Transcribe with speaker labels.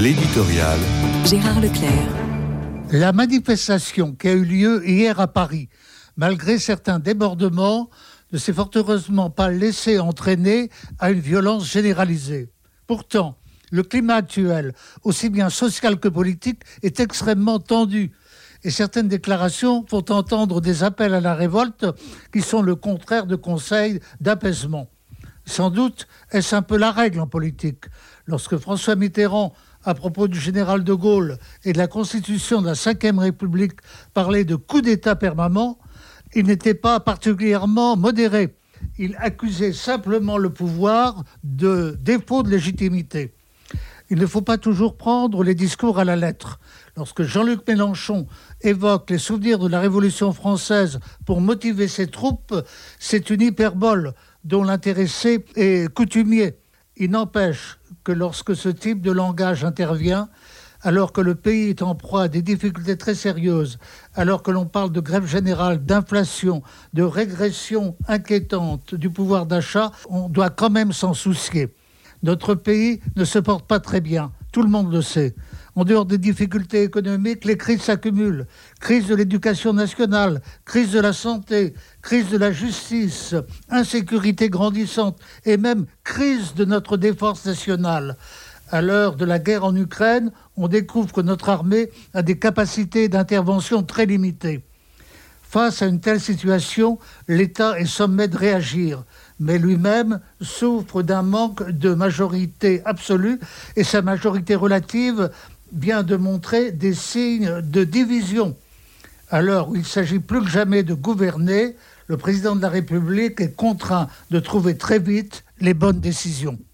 Speaker 1: L'éditorial.
Speaker 2: Gérard Leclerc.
Speaker 3: La manifestation qui a eu lieu hier à Paris, malgré certains débordements, ne s'est fort heureusement pas laissé entraîner à une violence généralisée. Pourtant, le climat actuel, aussi bien social que politique, est extrêmement tendu. Et certaines déclarations font entendre des appels à la révolte qui sont le contraire de conseils d'apaisement. Sans doute est-ce un peu la règle en politique. Lorsque François Mitterrand, à propos du général de Gaulle et de la constitution de la Ve République, parlait de coup d'État permanent, il n'était pas particulièrement modéré. Il accusait simplement le pouvoir de défaut de légitimité. Il ne faut pas toujours prendre les discours à la lettre. Lorsque Jean-Luc Mélenchon évoque les souvenirs de la Révolution française pour motiver ses troupes, c'est une hyperbole dont l'intéressé est coutumier. Il n'empêche que lorsque ce type de langage intervient, alors que le pays est en proie à des difficultés très sérieuses, alors que l'on parle de grève générale, d'inflation, de régression inquiétante du pouvoir d'achat, on doit quand même s'en soucier. Notre pays ne se porte pas très bien, tout le monde le sait. En dehors des difficultés économiques, les crises s'accumulent. Crise de l'éducation nationale, crise de la santé, crise de la justice, insécurité grandissante et même crise de notre défense nationale. À l'heure de la guerre en Ukraine, on découvre que notre armée a des capacités d'intervention très limitées. Face à une telle situation, l'État est sommé de réagir, mais lui-même souffre d'un manque de majorité absolue et sa majorité relative vient de montrer des signes de division. Alors, il s'agit plus que jamais de gouverner. Le président de la République est contraint de trouver très vite les bonnes décisions.